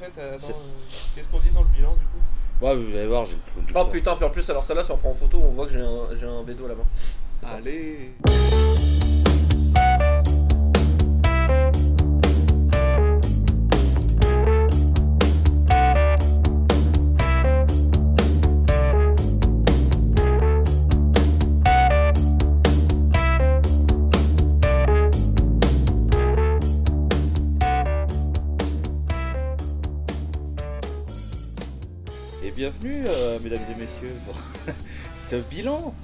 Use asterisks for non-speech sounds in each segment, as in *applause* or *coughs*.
fait C'est- euh, Qu'est-ce qu'on dit dans le bilan du coup? Ouais, vous allez voir, j'ai le Oh putain, puis en plus, alors celle-là, si on prend en photo, on voit que j'ai un, j'ai un bédo à la main. C'est bon. Mesdames et messieurs, pour *laughs* ce bilan.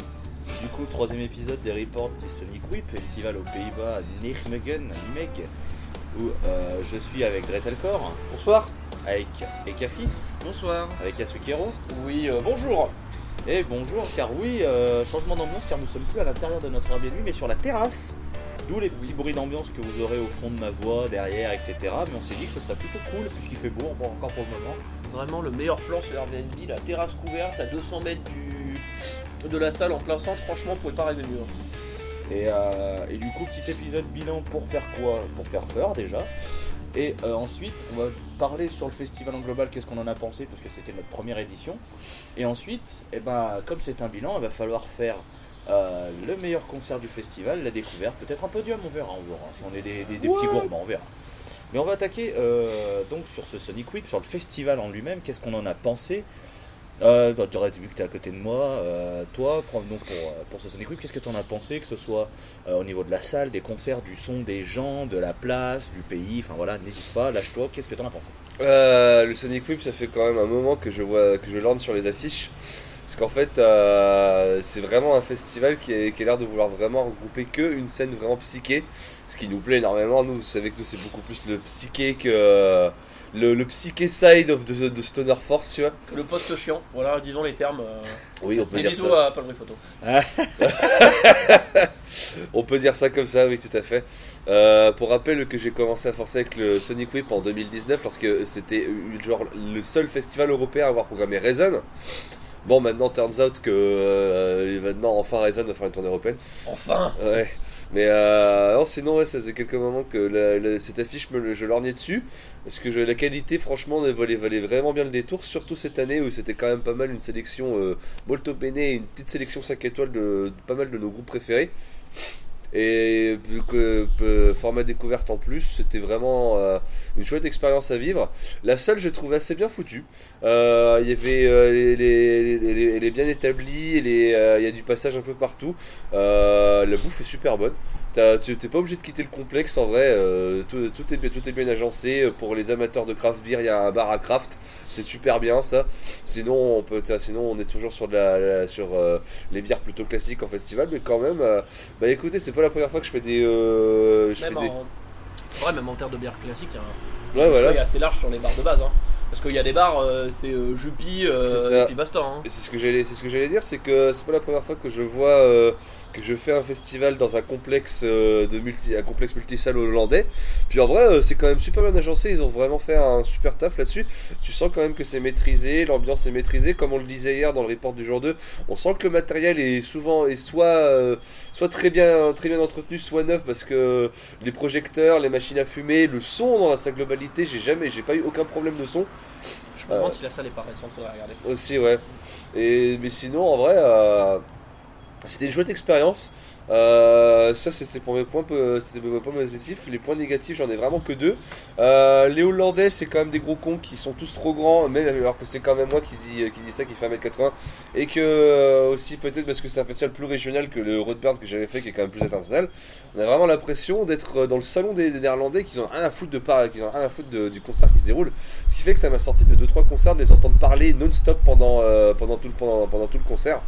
Du coup, troisième épisode des reports du Sonic Whip, festival aux Pays-Bas, à Nijmegen, Nijmegen, où euh, je suis avec Gretelcore, Bonsoir. avec Ekafis, Bonsoir avec Yasukero. Oui, euh, bonjour. Et bonjour, car oui, euh, changement d'ambiance, car nous sommes plus à l'intérieur de notre Airbnb, mais sur la terrasse. D'où les petits bruits d'ambiance que vous aurez au fond de ma voix, derrière, etc. Mais on s'est dit que ce serait plutôt cool, puisqu'il fait beau bon, encore pour le moment. Vraiment le meilleur plan sur Airbnb, la terrasse couverte à 200 mètres du... de la salle en plein centre, franchement, vous pouvez pas rêver mieux. hein. Et, euh, et du coup, petit épisode bilan pour faire quoi? Pour faire peur déjà. Et euh, ensuite, on va parler sur le festival en global, qu'est-ce qu'on en a pensé, parce que c'était notre première édition. Et ensuite, eh ben, comme c'est un bilan, il va falloir faire euh, le meilleur concert du festival, la découverte, peut-être un podium, on verra, on verra. Si on est des, des- des petits gourmands, on verra. Mais on va attaquer euh, donc sur ce Sonic Week, sur le festival en lui-même, qu'est-ce qu'on en a pensé euh, bah, tu aurais vu que tu es à côté de moi, euh, toi, donc pour, euh, pour ce Sonic Week, qu'est-ce que tu as pensé, que ce soit au niveau de la salle, des concerts, du son, des gens, de la place, du pays, enfin voilà, n'hésite pas, lâche-toi, qu'est-ce que tu en as pensé? Le Sonic Whip, ça fait quand même un moment que je vois que je lorne sur les affiches. Parce qu'en fait, euh, c'est vraiment un festival qui a, qui a l'air de vouloir vraiment regrouper que une scène vraiment psyché. Ce qui nous plaît énormément. Nous, vous savez que nous, c'est beaucoup plus le psyché que. euh, le, le psyché side of the, the Stoner Force, tu vois. Le poste chiant, voilà, disons les termes. euh, Oui, on peut Et dire bisous ça. à Paul Photo. *laughs* On peut dire ça comme ça, oui, tout à fait. Euh, pour rappel que j'ai commencé à forcer avec le Sonic Whip en 2019 lorsque c'était genre le seul festival européen à avoir programmé Reason. Bon, maintenant, turns out que euh, maintenant, enfin, Reason va faire une tournée européenne. Enfin Ouais. Mais euh, non, sinon, ouais, ça faisait quelques moments que la- la- cette affiche, me, je lorgnais dessus. Parce que je- la qualité, franchement, valait, valait vraiment bien le détour. Surtout cette année où c'était quand même pas mal une sélection euh, molto bene et une petite sélection 5 étoiles de, de pas mal de nos groupes préférés. Et format découverte en plus, c'était vraiment euh, une chouette expérience à vivre. La salle, je trouvais assez bien foutue. Euh, Il y avait, euh, les- elle est bien établie, il y a du passage un peu partout. La bouffe est super bonne. Tu t'es pas obligé de quitter le complexe en vrai. tout, est, bien- agencé. Pour les amateurs de craft beer, il y a un bar à craft. C'est super bien ça. Sinon, on peut, sinon on est toujours sur, sur les bières plutôt classiques en festival, mais quand même. bah écoutez, c'est pas la première fois que je fais des. euh, je même fais des... en... Ouais, même en termes de bière classique, hein. Ouais, le voilà. choix est assez large sur les bars de base. Hein. Parce qu'il y a des bars, euh, c'est euh, Juppie, euh, et puis basta. Hein. C'est ce que j'allais, c'est ce que j'allais dire, c'est que c'est pas la première fois que je vois je fais un festival dans un complexe euh, de multi, un complexe multisalle hollandais. Puis en vrai, euh, c'est quand même super bien agencé. Ils ont vraiment fait un super taf là-dessus. Tu sens quand même que c'est maîtrisé, l'ambiance est maîtrisée, comme on le disait hier dans le report du jour 2. On sent que le matériel est souvent est soit euh, soit très bien très bien entretenu, soit neuf parce que les projecteurs, les machines à fumer, le son dans sa globalité, j'ai jamais, j'ai pas eu aucun problème de son. Je me demande Euh. si la salle est pas récente, faudrait regarder. Aussi, ouais. Et, mais sinon, en vrai, euh, c'était une chouette expérience. Euh, ça, c'était pour mes points, po- c'était positifs. Les points négatifs, j'en ai vraiment que deux. Euh, les Hollandais, c'est quand même des gros cons qui sont tous trop grands, même alors que c'est quand même moi qui dis, qui ça, qui fait 1m80. Et que euh, aussi, peut-être parce que c'est un festival plus régional que le Roadburn que j'avais fait, qui est quand même plus international. On a vraiment l'impression d'être dans le salon des, des Néerlandais qui ont rien à foutre de part, qui ont rien à foutre du concert qui se déroule. Ce qui fait que ça m'a sorti de 2-3 concerts de les entendre parler non-stop pendant, pendant, tout pendant tout le concert.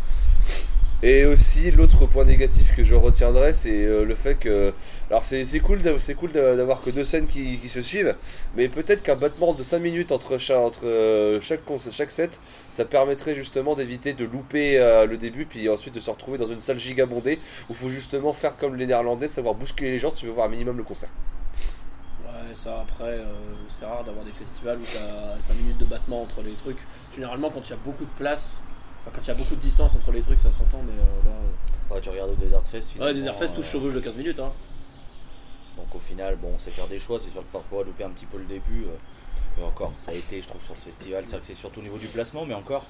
Et aussi, l'autre point négatif que je retiendrai, c'est euh, le fait que. Alors, c'est cool c'est cool d'a- d'avoir que deux scènes qui, se suivent, mais peut-être qu'un battement de 5 minutes entre, entre euh, chaque, con- chaque set, ça permettrait justement d'éviter de louper euh, le début, puis ensuite de se retrouver dans une salle gigabondée où il faut justement faire comme les Néerlandais, savoir bousculer les gens si tu veux voir un minimum le concert. Ouais, ça après, c'est rare d'avoir des festivals où t'as 5 minutes de battement entre les trucs. Généralement, quand il y a beaucoup de place, enfin, quand il y a beaucoup de distance entre les trucs, ça s'entend, mais euh, là. euh, Ouais, tu regardes au Desert Fest. Ouais, finalement, des Airfest touche euh, chevauche de 15 minutes, hein. Donc au final, bon, on sait faire des choix, c'est sûr que parfois louper un petit peu le début. euh, Et encore, ça a été, je trouve, sur ce festival. C'est vrai que c'est surtout au niveau du placement, mais encore,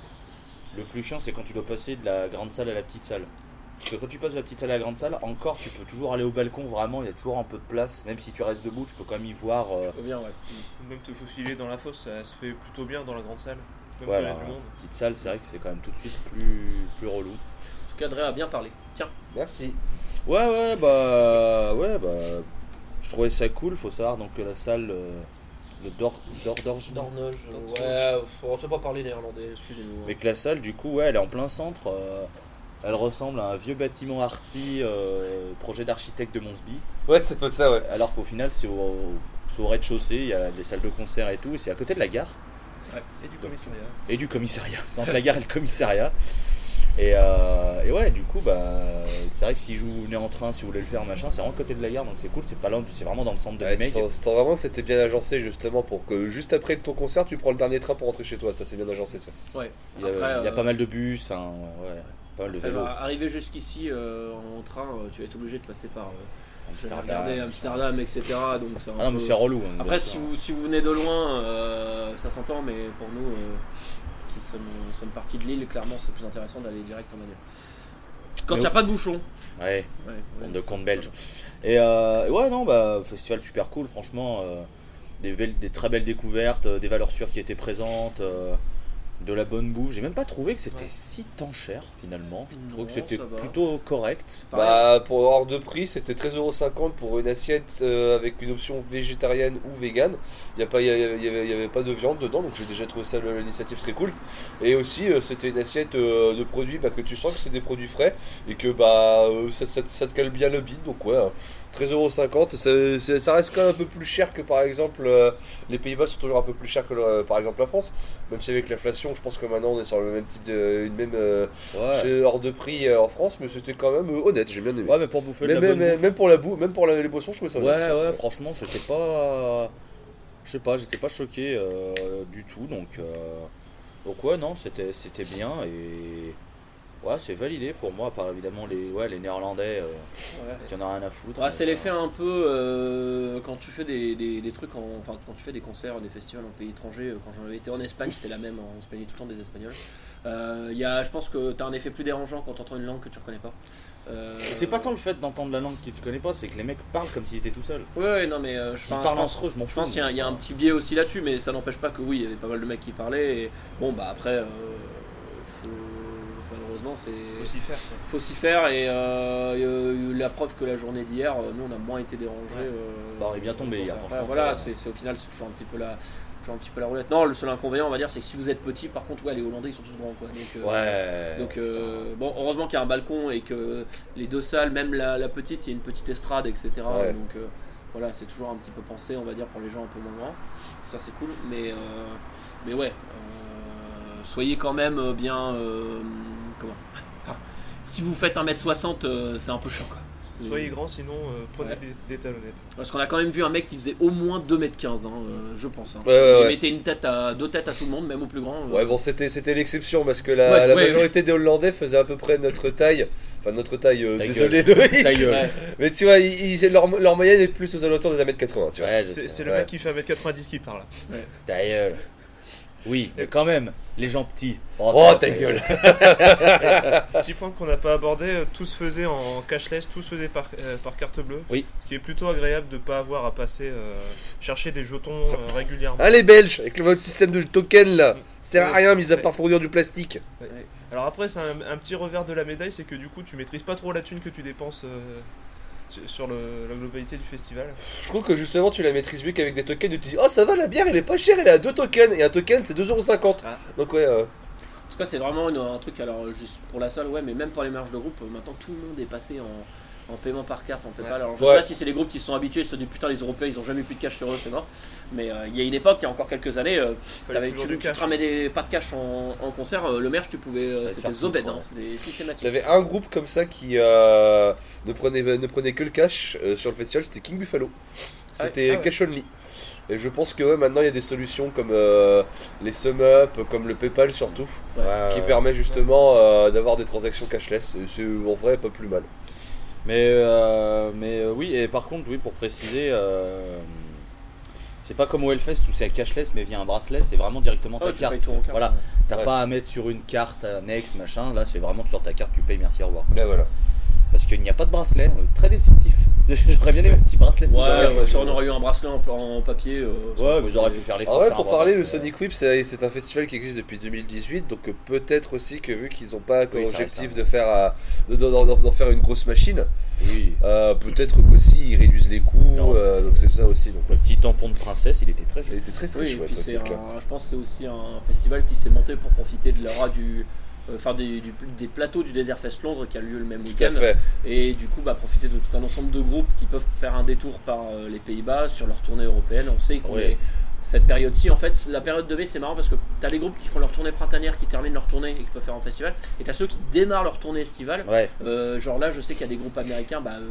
le plus chiant, c'est quand tu dois passer de la grande salle à la petite salle. Parce que quand tu passes de la petite salle à la grande salle, encore, tu peux toujours aller au balcon, vraiment, il y a toujours un peu de place. Même si tu restes debout, tu peux quand même y voir. euh, bien, ouais. Même te faufiler dans la fosse, ça se fait plutôt bien dans la grande salle. Même voilà, y a du monde. petite salle, c'est vrai que c'est quand même tout de suite plus, plus relou. En tout cas, Dre a bien parlé. Tiens, Merci. Ouais, ouais, bah. Ouais, bah. Je trouvais ça cool, faut savoir donc que la salle. euh, le Dor, Dor, Dor-. Ouais, on ne sait pas parler néerlandais, excusez-nous. hein. Mais que la salle, du coup, ouais, elle est en plein centre. euh, elle ressemble à un vieux bâtiment arty, euh, projet d'architecte de Monsby. Ouais, c'est pas ça, ouais. Alors qu'au final, c'est au, c'est au rez-de-chaussée, il y a des salles de concert et tout, et c'est à côté de la gare Et du commissariat. et du commissariat. C'est entre la gare et le commissariat. Et, euh, et ouais, du coup, bah, c'est vrai que si vous venez en train, si vous voulez le faire, machin, c'est vraiment côté de la gare, donc c'est cool, c'est pas loin, du- c'est vraiment dans le centre de Ouais, sens, tu sens vraiment que c'était bien agencé justement pour que juste après ton concert, tu prends le dernier train pour rentrer chez toi. Ça, c'est bien agencé, ça. Ouais. Il y, a, Après, il y a euh, pas mal de bus, hein, ouais, pas mal de vélos. bah, arriver jusqu'ici euh, en train, tu vas être obligé de passer par. Amsterdam. regarder Amsterdam, etc. Donc c'est Ah non, mais peu- c'est relou. hein, Après, si vous, si vous venez de loin, euh, ça s'entend, mais pour nous euh, qui sommes, sommes partis de Lille, clairement, c'est plus intéressant d'aller direct en avion. Quand il n'y a pas de bouchon. Ouais, Ouais, bande ouais, de belges. pas Et euh, ouais, non, bah, festival super cool, franchement. euh, des, belles, des très belles découvertes, des valeurs sûres qui étaient présentes, de la bonne bouffe. J'ai même pas trouvé que c'était Ouais. si tant cher finalement. Je trouve que c'était plutôt correct. Bah, pour hors de prix, c'était 13,50€ pour une assiette euh, avec une option végétarienne ou vegan. Il n'y avait, y avait, y avait pas de viande dedans, donc j'ai déjà trouvé ça l'initiative très cool. Et aussi, euh, c'était une assiette euh, de produits bah, que tu sens que c'est des produits frais et que bah euh, ça, ça- ça te cale bien le bide. Donc, ouais, hein, 13,50€, ça, reste quand même un peu plus cher que par exemple euh, les Pays-Bas sont toujours un peu plus cher que le- par exemple la France. Même si avec l'inflation, je pense que maintenant on est sur le même type de. Une même. euh, Ouais. hors de prix euh, en France, mais c'était quand même euh, honnête, j'ai bien aimé. Ouais, mais pour bouffer de même, la bonne même, bouffe. même pour la boue, même pour la- les boissons, je trouvais ça Ouais, ça. ouais, franchement, c'était pas. Je sais pas, j'étais pas choqué euh, du tout, donc. euh, Donc, ouais, non, c'était c'était bien et. Ouais, c'est validé pour moi, à part évidemment les, ouais, les Néerlandais euh, Ouais. qui en a rien à foutre. Ouais, c'est l'effet un peu euh, quand tu fais des, des, des trucs, en, enfin quand tu fais des concerts, des festivals en pays étrangers. euh, Quand j'en avais été en Espagne, c'était la même, on se plaignait tout le temps des Espagnols. Euh, y a, je pense que tu as un effet plus dérangeant quand tu entends une langue que tu reconnais pas. Euh, C'est pas tant le fait d'entendre la langue que tu connais pas, c'est que les mecs parlent comme s'ils étaient tout seuls. Ouais, ouais, non, mais je, enfin, parlent je pense, entre eux, je m'en je fous. pense qu'il y, a- il y a un petit biais aussi là-dessus, mais ça n'empêche pas que oui, il y avait pas mal de mecs qui parlaient. Et bon, bah après, malheureusement, c'est Faut s'y faire. quoi. faut s'y faire. Et euh, euh, la preuve que la journée d'hier, euh, nous, on a moins été dérangés. Ouais. euh, Bah, on est bien tombé hier, Ouais, voilà, c'est au final, c'est toujours un petit peu la. Un petit peu la roulette. Non, le seul inconvénient, on va dire, c'est que si vous êtes petit, par contre, ouais, les Hollandais ils sont tous grands, quoi. Donc, euh, Ouais. donc euh, bon, heureusement qu'il y a un balcon et que les deux salles, même la, la petite, il y a une petite estrade, etc. Ouais. Donc euh, voilà, c'est toujours un petit peu pensé, on va dire, pour les gens un peu moins grands. Ça c'est cool, mais euh, mais ouais, euh, soyez quand même bien, euh, comment Enfin, Si vous faites 1m60, euh, c'est un peu chaud, quoi. Soyez grand, sinon euh, prenez Ouais. des, des talonnettes. Parce qu'on a quand même vu un mec qui faisait au moins 2m15, hein, euh, je pense. hein. Ouais, ouais, il ouais. mettait une tête à deux têtes à tout le monde, même au plus grand. euh. Ouais, bon, c'était c'était l'exception parce que la, Ouais, la ouais. majorité des Hollandais faisaient à peu près notre taille. Enfin, notre taille, euh, Ta désolé Loïs. Ta gueule. Ouais. Mais tu vois, ils, ils- leur, leur moyenne est plus aux alentours des 1m80, tu vois. Ouais, je C'est sais. c'est le ouais. mec qui fait 1m90 qui parle. Ta gueule. Oui, mais quand même, les gens petits. Oh, ta gueule. *laughs* Petit point qu'on n'a pas abordé, euh, tout se faisait en cashless, tout se faisait par, euh, par carte bleue. Oui. Ce qui est plutôt agréable de ne pas avoir à passer euh, chercher des jetons euh, *laughs* régulièrement. Ah, les Belges, avec votre système de token là, ça sert à rien, mis à part fournir du plastique. Alors après, c'est un, un petit revers de la médaille, c'est que du coup, tu maîtrises pas trop la thune que tu dépenses euh, sur- le- la globalité du festival. Je trouve que justement, tu la maîtrises mieux qu'avec des tokens. Et tu dis, oh, ça va, la bière, elle est pas chère, elle est à 2 tokens. Et un token, c'est 2,50€. Ah. Donc, ouais. euh, En tout cas, c'est vraiment une- un truc, alors juste pour la salle, ouais, mais même pour les marges de groupe, euh, maintenant tout le monde est passé en, en paiement par carte, en PayPal. Alors je Ouais. sais pas si c'est les groupes qui se sont habitués, ils se disent putain, les Européens ils ont jamais eu plus de cash sur eux, c'est mort. Mais euh, il y a une époque, il y a encore quelques années, euh, tu, tu cash. te ramais des, pas de cash en, en concert, euh, le merch tu pouvais, euh, c'était Zobed, hein, c'était systématique. T'avais un groupe comme ça qui euh, ne, prenait, ne prenait que le cash euh, sur le festival, c'était King Buffalo. C'était Ah ouais. cash only. Et je pense que ouais, maintenant il y a des solutions comme euh, les sum up, comme le PayPal surtout, Ouais, qui permet justement euh, d'avoir des transactions cashless. C'est en vrai pas plus mal. Mais, euh, mais euh, oui, et par contre, oui, pour préciser, euh, C'est pas comme au Hellfest où c'est cashless mais via un bracelet, c'est vraiment directement ta Oh, tu carte. payes Voilà, ouais. t'as Ouais. pas à mettre sur une carte annexe, machin. Là, c'est vraiment sur ta carte, tu payes, merci, au revoir. Ben voilà. Parce qu'il n'y a pas de bracelet, très déceptif. *laughs* J'aurais bien aimé un petit bracelet. Ouais, ouais, si on aurait eu un bracelet en, en papier. euh, Ouais, ils auraient pu faire vrai, de faire pour parler, le. Sonic Whip, c'est un festival qui existe depuis 2018, donc peut-être aussi que vu qu'ils n'ont pas comme Oui, objectif de faire euh, de- d'en faire une grosse machine, Oui. euh, peut-être qu'aussi ils réduisent les coûts, Non. euh, donc c'est ça aussi. Donc Le petit tampon de princesse, il était très il joli. était très très Oui, et chouette, ouais, un- je pense que c'est aussi un festival qui s'est monté pour profiter de l'aura du. Euh, Enfin, des, du- des plateaux du Desert Fest Londres qui a lieu le même Tout à week-end. fait. Et du coup, bah, profiter de tout un ensemble de groupes qui peuvent faire un détour par euh, les Pays-Bas sur leur tournée européenne. On sait qu'on Oui. est cette période-ci, en fait, la période de mai, c'est marrant parce que tu as les groupes qui font leur tournée printanière, qui terminent leur tournée et qui peuvent faire un festival, et tu as ceux qui démarrent leur tournée estivale. Ouais, Euh, genre là, je sais qu'il y a des groupes américains, bah, euh,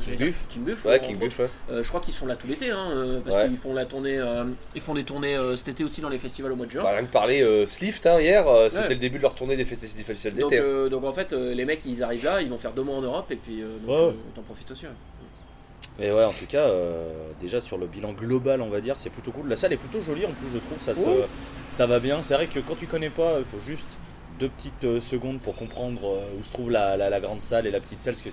King Buff. King Buff, Ouais, King. Buff, ouais. Euh, je crois qu'ils sont là tout l'été, hein, euh, parce Ouais. qu'ils font la tournée, euh, ils font des tournées euh, cet été aussi dans les festivals au mois de juin. Bah, rien que parler, euh, Slift hein, hier, euh, c'était Ouais. le début de leur tournée des festivals des festivals donc, d'été. hein. euh, donc en fait, euh, les mecs ils arrivent là, ils vont faire deux mois en Europe et puis euh, donc, Ouais. euh, on t'en profite aussi. ouais. mais ouais, en tout cas, euh, déjà sur le bilan global, on va dire, c'est plutôt cool. La salle est plutôt jolie en plus, je trouve. Ça, se- ça va bien. C'est vrai que quand tu connais pas, il faut juste deux petites secondes pour comprendre où se trouve la, la- la grande salle et la petite salle. Parce que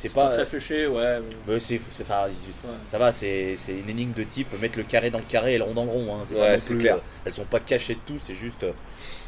c'est- Pas pas. très fléché, ouais. Ouais, c'est, c'est- enfin, ça va, c'est, c'est une énigme de type mettre le carré dans le carré et le rond dans le rond. Hein. Ouais, c'est plus, clair. euh, elles sont pas cachées de tout, c'est juste. euh,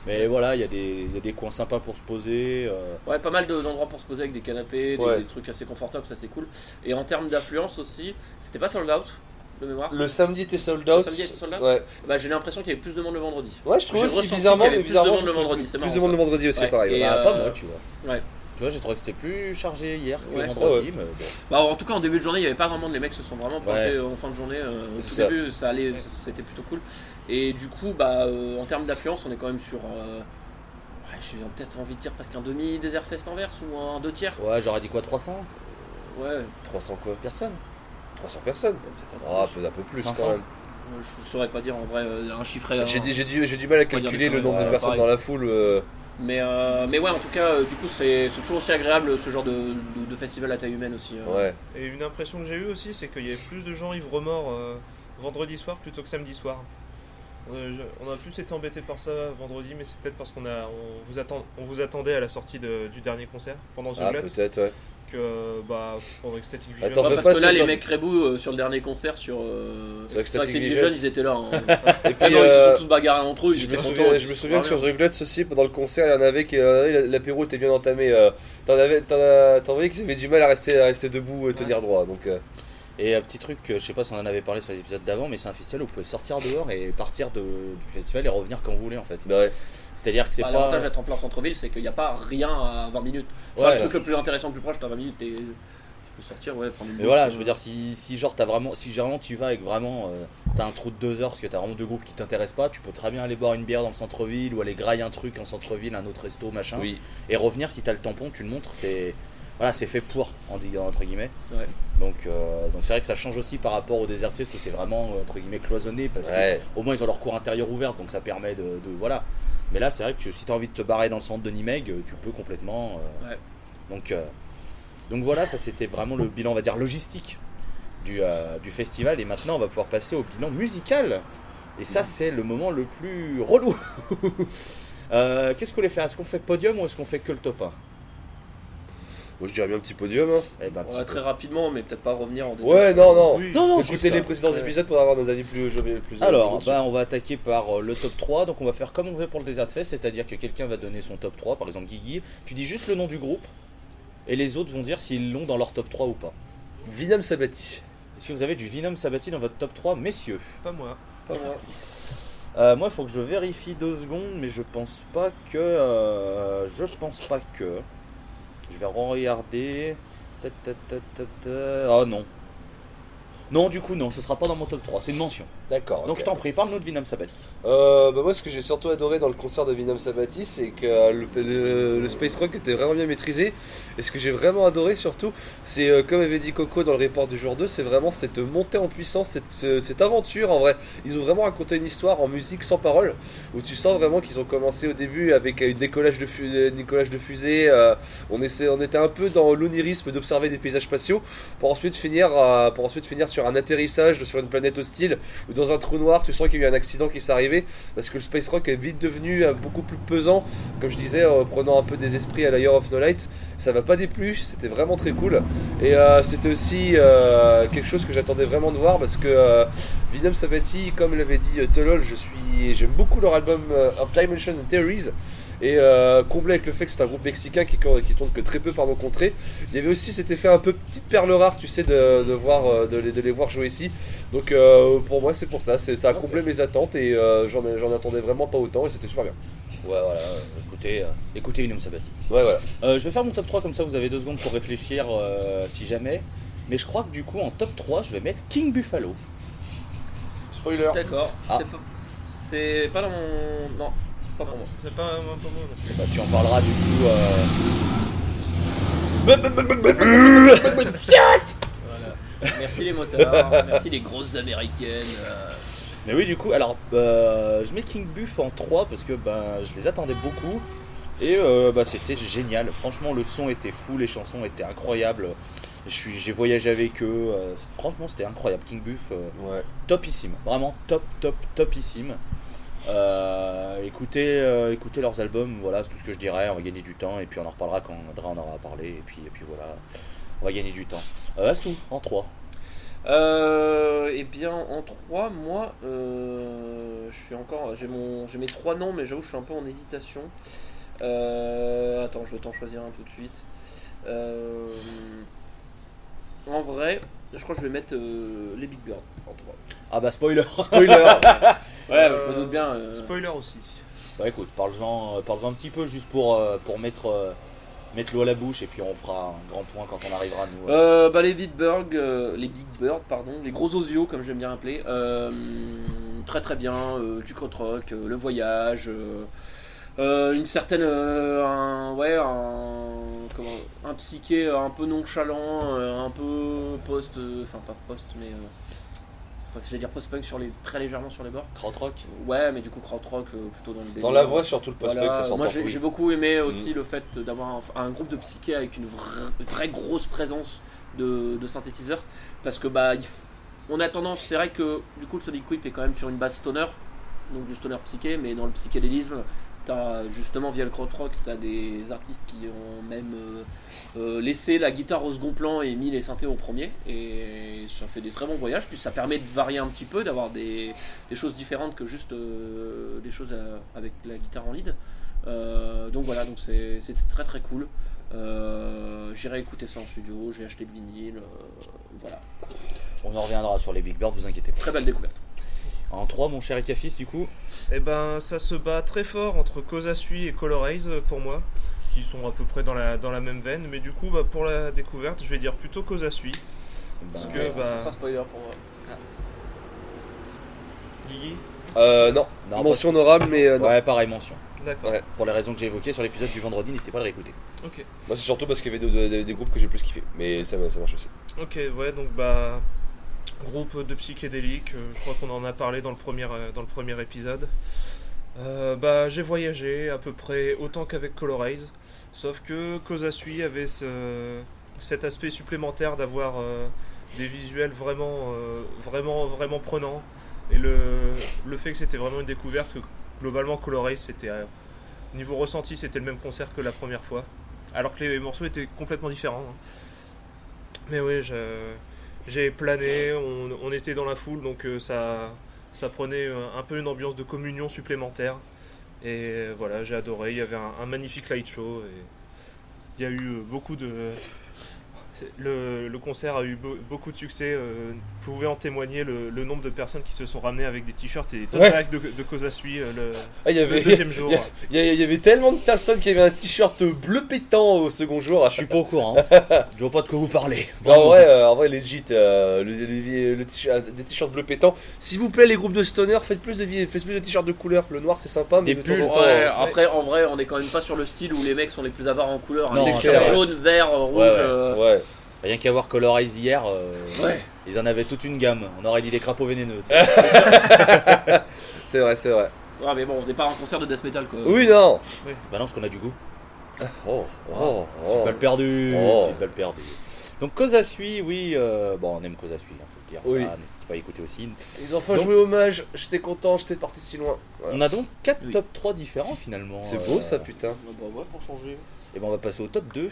mais voilà, il y, a des- il y a des coins sympas pour se poser. euh, Ouais, pas mal de- d'endroits pour se poser avec des canapés, des, Ouais. des trucs assez confortables, ça c'est cool. Et en termes d'affluence aussi, c'était pas sold out de mémoire? Le samedi était sold out. samedi était sold out? Ouais. Bah, j'ai l'impression qu'il y avait plus de monde le vendredi. ouais, je trouve aussi bizarrement, mais plus de bizarrement, monde le vendredi, c'est plus marrant, de monde ça. le vendredi aussi, Ouais. pareil. Et, ouais. bah, euh, pas moi, tu vois. ouais. Vois, j'ai trouvé que c'était plus chargé hier que Ouais. vendredi. Mais bon. Bah, en tout cas, en début de journée, il n'y avait pas vraiment de les mecs se sont vraiment pointés Ouais. euh, en fin de journée. euh, au tout ça. début, ça allait, c'était plutôt cool. Et du coup, bah, euh, en termes d'affluence, on est quand même sur. euh, ouais, j'ai peut-être envie de dire presque un demi Desert Fest en verse ou un deux tiers. Ouais, j'aurais dit quoi 300 Ouais, 300 quoi? Personne 300 personnes peut-être un peu Ah, plus. peut- un peu plus 500. quand même. Je saurais pas dire en vrai un chiffre. J'ai du, j'ai du mal à calculer le nombre de personnes pareil. dans la foule. euh, Mais, euh, mais ouais, en tout cas, euh, du coup, c'est c'est toujours aussi agréable ce genre de, de- de festival à taille humaine aussi. euh. Ouais. Et une impression que j'ai eue aussi, c'est qu'il y avait plus de gens ivres morts euh, vendredi soir plutôt que samedi soir. Euh, je- on a plus été embêté par ça vendredi, mais c'est peut-être parce qu'on a, on vous, attend, on vous attendait à la sortie de- du dernier concert pendant The Ah, Glutz, peut-être, ouais. Euh, bah, pendant Ecstatic Vision. Attends, fais parce pas que là, les mecs Rebou euh, sur le dernier concert sur, euh, Sur Ecstatic Ecstatic Vision, Vision, ils étaient là. hein. *laughs* Et Ah puis, non, ils se euh, sont tous bagarrés entre eux, Je me, souviens, je me que sur super The Glutz aussi, pendant le concert, il y en avait qui. euh, L'apéro était bien entamé. euh, T'en avais, t'en voyais qu'ils avaient du mal à rester, à rester debout et tenir droit. Donc, euh, Et un petit truc, euh, je sais pas si on en avait parlé sur les épisodes d'avant, mais c'est un festival où vous pouvez sortir dehors et partir de- du festival et revenir quand vous voulez en fait. bah ouais. C'est-à-dire que c'est Bah, pas. L'avantage d'être en plein centre-ville, c'est qu'il n'y a pas rien à 20 minutes. C'est Ouais. le truc le plus intéressant, le plus proche, t'as 20 minutes et tu peux sortir, ouais, prendre une Mais voilà, euh, je veux dire, si, si genre t'as vraiment, si vraiment tu vas avec vraiment, euh, t'as un trou de deux heures parce que t'as vraiment deux groupes qui t'intéressent pas, tu peux très bien aller boire une bière dans le centre-ville ou aller grailler un truc en centre-ville, un autre resto, machin, Oui. et revenir si t'as le tampon, tu le montres, c'est voilà, c'est fait pour, en entre guillemets. Ouais. Donc, euh, donc c'est vrai que ça change aussi par rapport au Desert Fest où c'est vraiment euh, entre guillemets cloisonné parce que Ouais. au moins ils ont leur cour intérieur ouverte, donc ça permet de, de- voilà. Mais là, c'est vrai que si t'as envie de te barrer dans le centre de Nimeg, euh, tu peux complètement. euh, Ouais. Donc, euh, donc voilà, ça c'était vraiment le bilan, on va dire logistique du, euh, du festival. Et maintenant, on va pouvoir passer au bilan musical. Et ça, c'est le moment le plus relou. *laughs* Qu'est-ce qu'on voulait faire? Est-ce qu'on fait podium ou est-ce qu'on fait que le top 1 Moi, je dirais bien un petit podium. hein. Eh ben, petit Ouais, très rapidement, mais peut-être pas revenir en détail. Ouais, non, non. Oui. Non, non, Écoutez juste, les euh, précédents ouais. épisodes pour avoir nos avis plus. plus Alors, bah, on va attaquer par euh, le top 3. Donc, on va faire comme on fait pour le Desert Fest, c'est-à-dire que quelqu'un va donner son top 3, par exemple Guigui. Tu dis juste le nom du groupe et les autres vont dire s'ils l'ont dans leur top 3 ou pas. Vinam Sabati. Est-ce que vous avez du Venom Sabati dans votre top 3, messieurs? Pas moi. Pas moi. Euh, Moi, il faut que je vérifie deux secondes, mais je pense pas que. euh, je pense pas que. Je vais regarder. Ta. Oh non. Non, du coup, non, ce sera pas dans mon top 3, c'est une mention. D'accord. Donc je t'en prie, parle-nous de Vinam Sabati. Euh, bah moi, ce que j'ai surtout adoré dans le concert de Vinam Sabati, c'est que euh, le, le- le space rock était vraiment bien maîtrisé. Et ce que j'ai vraiment adoré surtout, c'est euh, comme avait dit Coco dans le report du jour 2, c'est vraiment cette montée en puissance, cette, ce- cette aventure en vrai. Ils ont vraiment raconté une histoire en musique sans parole, où tu sens vraiment qu'ils ont commencé au début avec un décollage de, fu- décollage de fusée. euh, on, essaie, on était un peu dans l'onirisme d'observer des paysages spatiaux, pour ensuite finir, pour ensuite finir sur un atterrissage sur une planète hostile ou dans un trou noir, tu sens qu'il y a eu un accident qui s'est arrivé parce que le space rock est vite devenu euh, beaucoup plus pesant, comme je disais, en prenant un peu des esprits à la Year of No Light. Ça m'a pas déplu, c'était vraiment très cool. Et euh, c'était aussi euh, quelque chose que j'attendais vraiment de voir parce que euh, Venom Sabati, comme l'avait dit Tolol, je suis, j'aime beaucoup leur album Of Dimension and Theories. Et euh, comblé avec le fait que c'est un groupe mexicain qui, qui tourne que très peu par nos contrées, il y avait aussi cet effet un peu petite perle rare, tu sais, de, de voir, euh, de, les, de les voir jouer ici. Donc euh, pour moi, c'est pour ça, c'est, ça a comblé mes attentes et euh, j'en, attendais vraiment pas autant et c'était super bien. Ouais, voilà, écoutez, euh, écoutez Vinam Sabati. Ouais, voilà. Euh, je vais faire mon top 3 comme ça, vous avez deux secondes pour réfléchir euh, si jamais. Mais je crois que du coup, en top 3, je vais mettre King Buffalo. Spoiler. D'accord. Ah. C'est pas- C'est pas dans mon. Non, pas pour moi. C'est pas un peu moi non plus. Bah, tu en parleras du coup. euh, Voilà. Merci les motards, *laughs* merci les grosses américaines. euh, Mais oui, du coup, alors euh, je mets King Buff en 3 parce que ben, je les attendais beaucoup. Et euh, bah, c'était génial. Franchement, le son était fou, les chansons étaient incroyables. Je suis- J'ai voyagé avec eux. euh, franchement, c'était incroyable. King Buff, euh, Ouais. topissime. Vraiment top, top, topissime. Euh, écoutez, euh, écoutez leurs albums, voilà, c'est tout ce que je dirais. On va gagner du temps et puis on en reparlera quand Dra en aura parlé. Et puis, et puis voilà, on va gagner du temps. Euh, en 3. Euh, et bien en 3, moi, je suis encore, j'ai mes trois noms, mais j'avoue, je suis un peu en hésitation. Attends, je vais t'en choisir un tout de suite. En vrai, je crois que je vais mettre euh, les Big Bird en 3. Ah bah spoiler *laughs* Spoiler. Ouais, Euh, je me doute bien. euh, Spoiler aussi. Bah écoute, parle-en euh, parle-en un petit peu juste pour, euh, pour mettre, euh, mettre l'eau à la bouche et puis on fera un grand point quand on arrivera nous. euh. Euh, bah, les Big Bird, euh, les Big Bird, pardon, les gros osios comme j'aime bien appeler, euh, très très bien, euh, du crotrock, euh, le voyage, euh, euh, une certaine, euh, un, ouais, un, comment, un psyché un peu nonchalant, euh, un peu post, euh, enfin pas post, mais euh, j'allais dire post-punk sur les, très légèrement sur les bords. Krautrock Ouais, mais du coup krautrock euh, plutôt dans le Dans la voix, surtout le post-punk, Voilà, ça s'entend. Moi j'ai oui. beaucoup aimé aussi le fait d'avoir un, un groupe de psyché avec une vraie, vraie grosse présence de, de synthétiseurs parce que bah il on a tendance, c'est vrai que du coup le Sonic Whip est quand même sur une base stoner, donc du stoner psyché, mais dans le psychédélisme, t'as justement via le krautrock, t'as des artistes qui ont même euh, euh, laissé la guitare au second plan et mis les synthés au premier, et ça fait des très bons voyages, puis ça permet de varier un petit peu, d'avoir des, des choses différentes que juste euh, des choses avec la guitare en lead. Euh, donc voilà, donc c'est très très cool. J'irai écouter ça en studio, j'ai acheté le vinyle, voilà. On en reviendra sur les Big Bird, vous inquiétez pas. Très belle découverte. En 3, mon cher Ikafis, du coup. Eh ben, ça se bat très fort entre Kozasui et Colorize euh, pour moi, qui sont à peu près dans la, dans la même veine. Mais du coup, bah, pour la découverte, je vais dire plutôt Kozasui. Parce Ben, que, Ouais, bah- Ce sera spoiler pour moi. Guigui Euh, non. non, Mention honorable, mais euh, non. Ouais, pareil, mention. D'accord. Ouais. Pour les raisons que j'ai évoquées sur l'épisode du vendredi, n'hésitez pas à le réécouter. Ok. Moi, c'est surtout parce qu'il y avait de- de- des groupes que j'ai plus kiffé. Mais ça, ça marche aussi. Ok, ouais, donc bah. Groupe de psychédéliques, euh, je crois qu'on en a parlé dans le premier, euh, dans le premier épisode. Euh, bah, j'ai voyagé à peu près autant qu'avec Colorize, sauf que Kozasui avait ce- cet aspect supplémentaire d'avoir des visuels vraiment, vraiment, vraiment prenants. Et le, le fait que c'était vraiment une découverte, que globalement Colorize c'était. niveau ressenti, c'était le même concert que la première fois. Alors que les morceaux étaient complètement différents. hein. Mais oui, je- j'ai plané, on, était dans la foule, donc euh, ça, ça prenait euh, un peu une ambiance de communion supplémentaire. Et euh, voilà, j'ai adoré. Il y avait un, un magnifique light show. Et il y a eu beaucoup de. Le, le concert a eu beau- beaucoup de succès. euh, vous pouvez en témoigner le, le nombre de personnes qui se sont ramenées avec des t-shirts et des Ouais. de, de Cosa Sui euh, le, Ah, il y le avait, deuxième jour. *laughs* il y avait tellement de personnes qui avaient un t-shirt bleu pétant au second jour. Je suis pas au courant. *laughs* je vois pas de quoi vous parlez. Non, en vrai, euh, en vrai, legit, euh, le, le- le t-shirt- des t-shirts bleu pétant. S'il vous plaît, les groupes de stoner, faites plus de, vi- faites plus de t-shirts de couleur. Le noir, c'est sympa, mais Des de temps pulls. en temps. Ouais, euh, après, en vrai, on est quand même pas sur le style où les mecs sont les plus avares en couleur. Hein. c'est jaune, vert, rouge. Ouais, ouais. Euh. Rien qu'à voir Colorize hier, euh, ouais. ils en avaient toute une gamme. On aurait dit des crapauds vénéneux. *laughs* C'est vrai, c'est vrai. Ouais, mais bon, on n'est pas un concert de death metal quoi. Oui, non. bah non, parce qu'on a du goût. *laughs* Oh, oh, oh. balle perdue. Oh. Balle perdue. Donc Cosa Sui, oui. euh, bon, on aime Cosa Sui, hein, faut le dire. Oui. Voilà, N'hésitez pas à écouter aussi. Ils ont enfin Donc- joué hommage. J'étais content, j'étais parti si loin. Voilà. On a donc 4 Oui. top 3 différents finalement. C'est Euh, beau ça, putain. Ah bah ouais, pour changer. Et ben on va passer au top 2.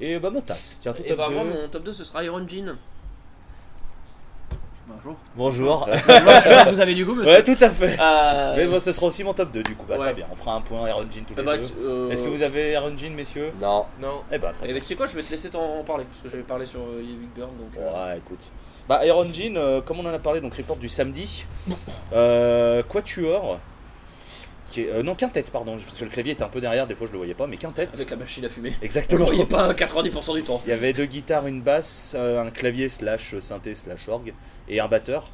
Et bah Motas, tiens, ton Et top bah, 2. moi, mon top 2 ce sera Iron Jean. Bonjour. Bonjour. *laughs* Vous avez du goût, monsieur ouais, tout à fait. Euh, Mais bon, ce sera aussi mon top 2 du coup. Bah, Ouais. très bien, on fera un point Iron Jean tous eh les bah, deux. tu- euh, Est-ce que vous avez Iron Jean, messieurs? Non. Non. Eh bah, très Eh bien. ben, tu sais quoi, je vais te laisser t'en parler parce que j'avais parlé sur euh, Big Burn donc. euh, Ouais, écoute. Bah, Iron Jean, euh, comme on en a parlé, donc report du samedi. Euh, Quatuor. Qui est, euh, non, quintette, pardon, parce que le clavier était un peu derrière, des fois je le voyais pas, mais quintette. Avec la machine à fumer. On le Exactement. voyait pas 90% du temps. Il y avait deux guitares, une basse, euh, un clavier slash synthé slash orgue et un batteur.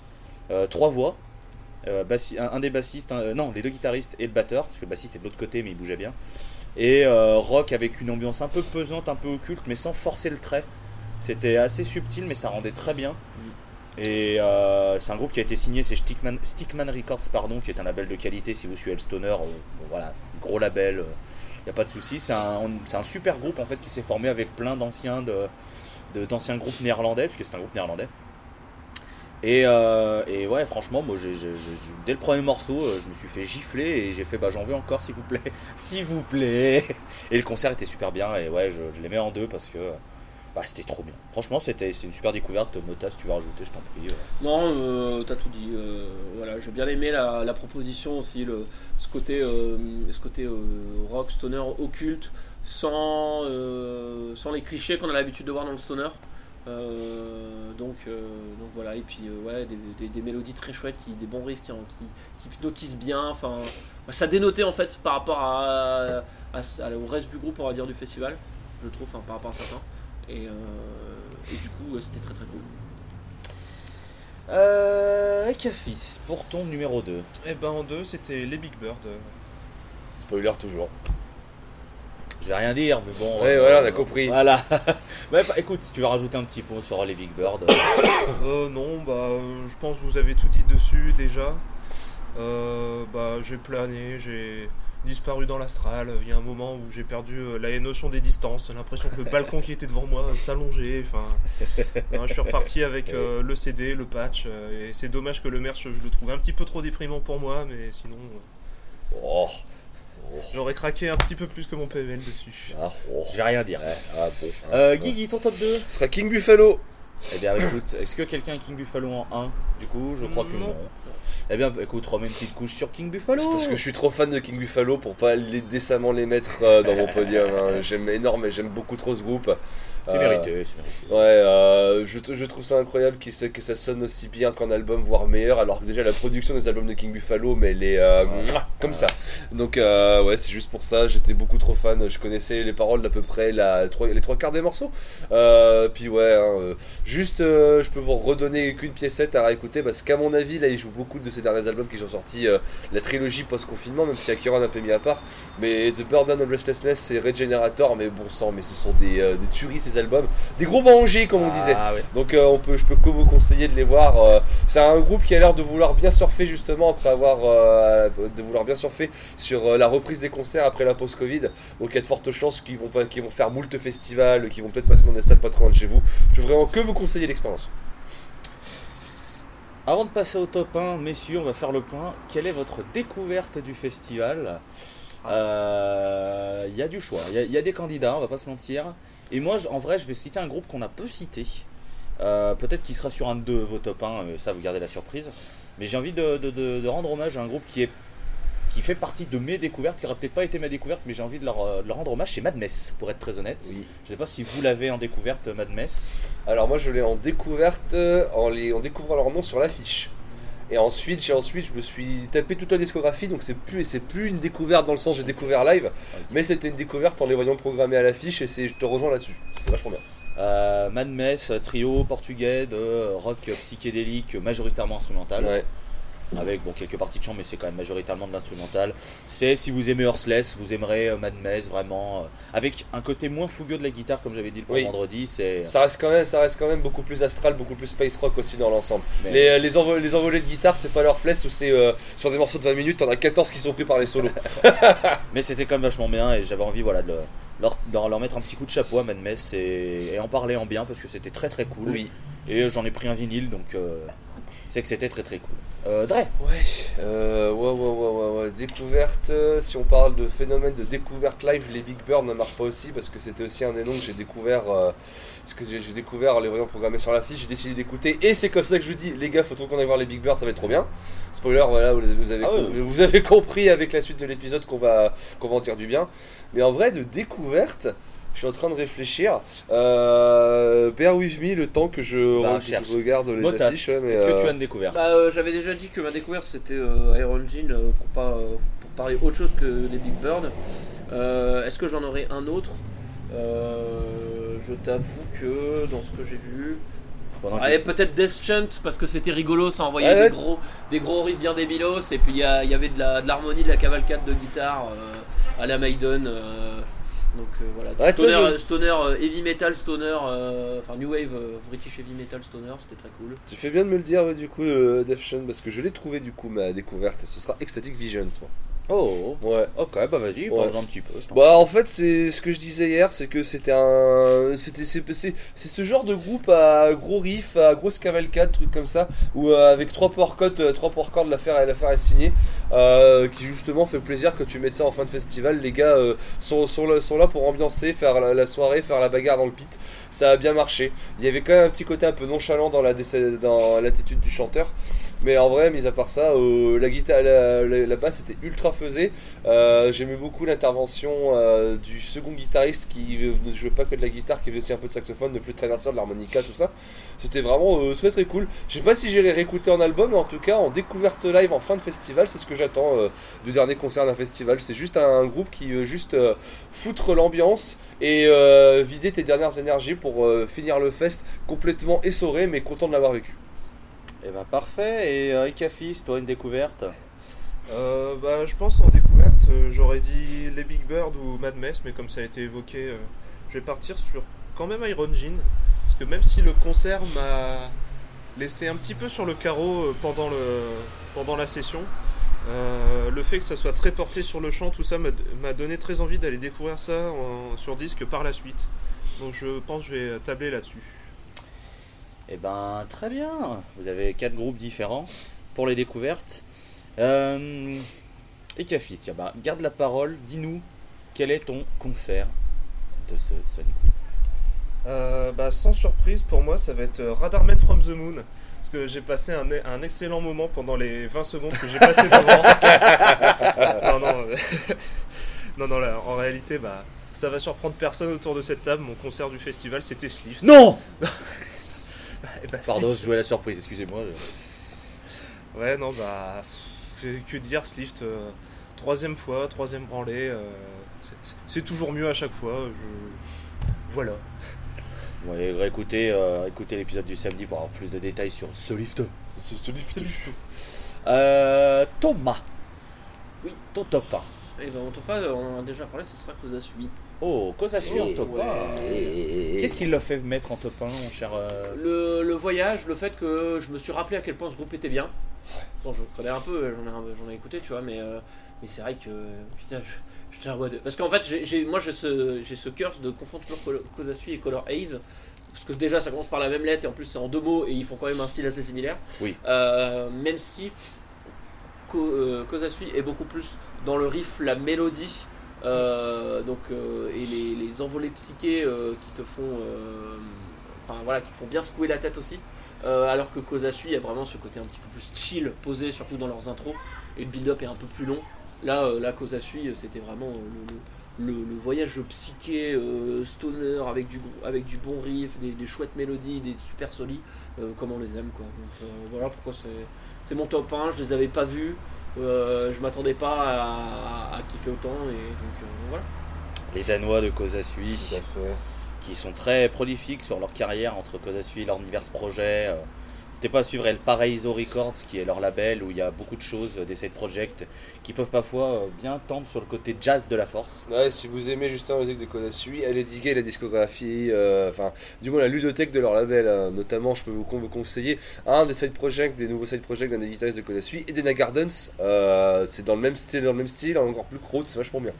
Euh, trois voix. Euh, bassi- un, un des bassistes, un- non, les deux guitaristes et le batteur, parce que le bassiste est de l'autre côté mais il bougeait bien. Et rock avec une ambiance un peu pesante, un peu occulte, mais sans forcer le trait. C'était assez subtil, mais ça rendait très bien. Et euh, c'est un groupe qui a été signé, c'est Stickman, Records, pardon, qui est un label de qualité. Si vous suivez Stoner, euh, voilà, gros label, il n'y a pas de souci. C'est un, super groupe en fait qui s'est formé avec plein d'anciens de, d'anciens groupes néerlandais, puisque c'est un groupe néerlandais. Et, euh, ouais, franchement, moi, dès le premier morceau, euh, je me suis fait gifler et j'ai fait, bah, j'en veux encore, s'il vous plaît, *laughs* s'il vous plaît. Et le concert était super bien et ouais, je les mets en deux parce que bah, c'était trop bien. Franchement, c'était c'est une super découverte. Mota, si tu veux rajouter, je t'en prie. euh. Non, euh, t'as tout dit. euh, voilà, j'ai bien aimé la, proposition aussi, le, ce côté, ce côté rock, stoner, occulte, sans, sans les clichés qu'on a l'habitude de voir dans le stoner. Donc, donc voilà, et puis ouais, des, des- mélodies très chouettes, qui, des bons riffs qui, qui, qui hypnotisent bien. Enfin, bah, ça dénotait en fait par rapport à, au reste du groupe, on va dire, du festival, je trouve, enfin, par rapport à certains. Et, euh, et du coup, ouais, c'était très très cool. Euh, Ekafis, pour ton numéro 2. Et ben en deux, c'était les Big Bird. Spoiler toujours. Je vais rien dire, mais bon. Ouais, voilà, on a compris. Voilà. *laughs* ouais, bah, écoute, si tu veux rajouter un petit point sur les Big Bird. euh, *coughs* Euh, non, bah, euh, je pense que vous avez tout dit dessus déjà. Euh, bah, j'ai plané, j'ai disparu dans l'astral. Il y a un moment où j'ai perdu euh, la notion des distances. L'impression que le balcon qui était devant moi s'allongeait. Enfin, *laughs* je suis reparti avec euh, le CD, le patch. euh, et c'est dommage que le merch, je le trouve un petit peu trop déprimant pour moi, mais sinon, euh, Oh. j'aurais craqué un petit peu plus que mon PML dessus. Ah, oh. Je vais rien dire. Ouais, ah, bon. Euh, Ouais. Guigui, ton top 2 Ce sera King Buffalo. Eh bien, écoute, est-ce que quelqu'un a King Buffalo en 1 Du coup, je crois que non. Eh bien, écoute, remets une petite couche sur King Buffalo. C'est parce que je suis trop fan de King Buffalo pour pas les, décemment les mettre euh, dans mon podium. hein. J'aime énorme, j'aime beaucoup trop ce groupe. C'est Euh, mérité, c'est mérité. Ouais, euh, je, je trouve ça incroyable sait que ça sonne aussi bien qu'en album, voire meilleur. Alors que déjà la production des albums de King Buffalo, mais elle est euh, comme ça. Donc euh, ouais, c'est juste pour ça. J'étais beaucoup trop fan. Je connaissais les paroles d'à peu près la, les trois quarts des morceaux. Euh, puis ouais, hein, euh, juste, euh, je peux vous redonner qu'une piécette à réécouter parce qu'à mon avis, là, il joue beaucoup de ces derniers albums qui sont sortis, euh, la trilogie post-confinement, même si Akira a un peu mis à part. Mais The Burden of Restlessness, c'est Regenerator, mais bon sang, mais ce sont des, euh, des tueries ces albums, des gros bangers comme on disait. Ah, ouais. Donc euh, on peut, je peux que vous conseiller de les voir. euh, c'est un groupe qui a l'air de vouloir bien surfer justement après avoir euh, de vouloir bien surfer sur la reprise des concerts après la pause Covid. Donc il y a de fortes chances qu'ils vont pas, qu'ils vont faire moult festivals, qu'ils vont peut-être passer dans des salles pas trop loin de chez vous. Je peux vraiment que vous conseiller l'expérience. Avant de passer au top 1, messieurs, on va faire le point. Quelle est votre découverte du festival? Euh, Il y a du choix, il y y, a des candidats, on va pas se mentir. Et moi, en vrai, je vais citer un groupe qu'on a peu cité. Euh, Peut-être qu'il sera sur un de vos top 1, euh, ça vous gardez la surprise. Mais j'ai envie de, de- de- de rendre hommage à un groupe qui est qui fait partie de mes découvertes, qui aurait peut-être pas été ma découverte, mais j'ai envie de leur, euh, de leur rendre hommage, c'est Mad Mess, pour être très honnête. Oui. Je sais pas si vous l'avez en découverte, Mad Mess. Alors moi je l'ai en découverte en, les, en découvrant leur nom sur l'affiche. Et ensuite, j'ai ensuite je me suis tapé toute la discographie, donc c'est plus c'est plus une découverte dans le sens j'ai découvert live, mais c'était une découverte en les voyant programmer à l'affiche et c'est je te rejoins là-dessus. C'était vachement bien. Euh, Mad Mess, trio portugais de rock psychédélique majoritairement instrumental. Ouais. Avec bon, quelques parties de chant, mais c'est quand même majoritairement de l'instrumental. C'est si vous aimez Horseless, vous aimerez euh, Mad Mess, vraiment, euh, avec un côté moins fougueux de la guitare, comme j'avais dit le Oui. vendredi. C'est Ça reste quand même ça reste quand même beaucoup plus astral, beaucoup plus space rock aussi dans l'ensemble. mais- Les, les, envo- les envolées de guitare, c'est pas leur ou c'est euh, sur des morceaux de 20 minutes, t'en as 14 qui sont pris par les solos. *laughs* Mais c'était quand même vachement bien et j'avais envie voilà, de, le- leur, de leur mettre un petit coup de chapeau à Mad Mess et, et en parler en bien parce que c'était très très cool. Oui. Et j'en ai pris un vinyle donc euh, c'est que c'était très très cool. Euh, Dre, Ouais, euh, ouais, ouais, ouais, ouais, ouais. Découverte, euh, si on parle de phénomène de découverte live, les Big Bird ne marquent pas aussi parce que c'était aussi un des noms que j'ai découvert. euh, parce que j'ai découvert en les voyant programmés sur l'affiche, j'ai décidé d'écouter et c'est comme ça que je vous dis, les gars, faut trop qu'on aille voir les Big Bird, ça va être trop bien. Spoiler, voilà, vous avez, vous avez, Ah ouais. vous avez compris avec la suite de l'épisode qu'on va, qu'on va en dire du bien. Mais en vrai, de découverte, je suis en train de réfléchir. Euh, bear with me le temps que je, Bah, que je cherche. regarde les Motas, affiches. ouais, mais, est-ce que euh, tu as une découverte Bah, euh, j'avais déjà dit que ma découverte c'était euh, Iron Jean euh, pour, pas, euh, pour parler autre chose que les Big Bird. Euh, Est-ce que j'en aurais un autre? Euh, Je t'avoue que dans ce que j'ai vu. Que- Allez, peut-être Death Chant parce que c'était rigolo, ça envoyait Ah ouais. des, gros, des gros riffs bien débilos et puis il y, avait de la- de l'harmonie, de, la cavalcade de guitare euh, à la Maiden. euh, donc euh, voilà, Ouais, stoner, je- stoner, euh, heavy metal, stoner, euh, enfin new wave, British heavy metal, stoner, c'était très cool. Tu fais bien de me le dire du coup euh, Def Shun, parce que je l'ai trouvé du coup ma découverte ce sera Ecstatic Visions moi. Oh, Ouais. ok, bah vas-y, Ouais. parle-en un petit peu. Bah en fait c'est ce que je disais hier c'est que c'était un c'était c'est ce genre de groupe à gros riff à grosse cavalcade truc comme ça où euh, avec trois power chords euh, trois power chords l'affaire l'affaire est signée euh, qui justement fait plaisir que tu mettes ça en fin de festival les gars euh, sont, sont, là, sont là pour ambiancer faire la, la soirée faire la bagarre dans le pit ça a bien marché il y avait quand même un petit côté un peu nonchalant dans la dans l'attitude du chanteur mais en vrai, mis à part ça, la guitare, la, basse était ultra faisée. Euh, J'aimais beaucoup l'intervention euh, du second guitariste qui ne jouait pas que de la guitare, qui faisait aussi un peu de saxophone, de flûte traversière, de l'harmonica, tout ça. C'était vraiment euh, très très cool. Je sais pas si j'irai réécouter en album, mais en tout cas en découverte live en fin de festival, c'est ce que j'attends du dernier concert d'un festival. C'est juste un groupe qui veut juste foutre l'ambiance et vider tes dernières énergies pour finir le fest complètement essoré, mais content de l'avoir vécu. Et bah parfait, et euh, Ikafis, toi une découverte? Euh, bah, je pense en découverte, euh, j'aurais dit les Big Bird ou Mad Mess, mais comme ça a été évoqué, euh, je vais partir sur quand même Iron Jean. Parce que même si le concert m'a laissé un petit peu sur le carreau euh, pendant, le, pendant la session, euh, le fait que ça soit très porté sur le chant, tout ça m'a m'a donné très envie d'aller découvrir ça en- sur disque par la suite. Donc je pense que je vais tabler là-dessus. Eh ben très bien, vous avez quatre groupes différents pour les découvertes. Euh, Ikafis, tiens, bah, garde la parole, dis-nous quel est ton concert de ce Sonic Euh, bah, sans surprise, pour moi, ça va être euh, Radarman from the Moon. Parce que j'ai passé un, un excellent moment pendant les 20 secondes que j'ai passé devant. *laughs* non, non, *laughs* non, non, là, en réalité, bah, ça va surprendre personne autour de cette table. Mon concert du festival, c'était Slift. Non *laughs* Eh bah, si. Pardon, je jouais à la surprise, excusez-moi. je- Ouais, non, bah, que dire, Slift, euh, troisième fois, troisième branlée. euh, c'est- toujours mieux à chaque fois. Je... Voilà. Ouais, réécoutez, euh, écoutez l'épisode du samedi pour avoir plus de détails sur ce lift. C'est ce livre, C'est Lift. Euh, Thomas. Oui. Ton top 1. Et ben on top pas, on en a déjà parlé, ce sera Kozasui. Oh, cosa sur top 1. ouais. Qu'est-ce qui l'a fait mettre en top 1, mon cher euh, Le, le voyage, le fait que je me suis rappelé à quel point ce groupe était bien. Bon, je connais un peu, j'en ai, un- j'en ai écouté, tu vois, mais, euh, mais c'est vrai que. Putain, je, en mode. Parce qu'en fait, j'ai, j'ai- moi j'ai ce, j'ai ce curse de confondre toujours Kozasui et Color Haze. Parce que déjà, ça commence par la même lettre et en plus, c'est en deux mots et ils font quand même un style assez similaire. Oui. Euh, même si euh, Kozasui est beaucoup plus dans le riff, la mélodie. Euh, donc euh, et les, les envolées psychées euh, qui te font enfin voilà qui te font bien secouer la tête aussi alors que Kozasui a vraiment ce côté un petit peu plus chill posé surtout dans leurs intros et le build-up est un peu plus long Là, là Kosasui, euh, c'était vraiment le, voyage psyché stoner avec du, avec du bon riff, des, chouettes mélodies, des super solis, comme on les aime. Quoi. Donc voilà pourquoi c'est, mon top 1. Je les avais pas vus, je m'attendais pas à, à kiffer autant, et donc euh, voilà. Les Danois de Kosasui, qui sont très prolifiques sur leur carrière entre Kosasui et leur Universe Projet. N'hésitez pas à suivre El Paraíso Records, qui est leur label où il y a beaucoup de choses, euh, des side projects, qui peuvent parfois euh, bien tendre sur le côté jazz de la force. Ouais, si vous aimez justement la musique de Kodasui, allez diguer la discographie, euh, enfin, du moins la ludothèque de leur label. hein. Notamment, je peux vous, con- vous conseiller un des side projects, des nouveaux side projects d'un des guitaristes de Kodasui, Edena Gardens. Euh, c'est dans le même style, dans le même style, encore plus crowd, c'est vachement bien.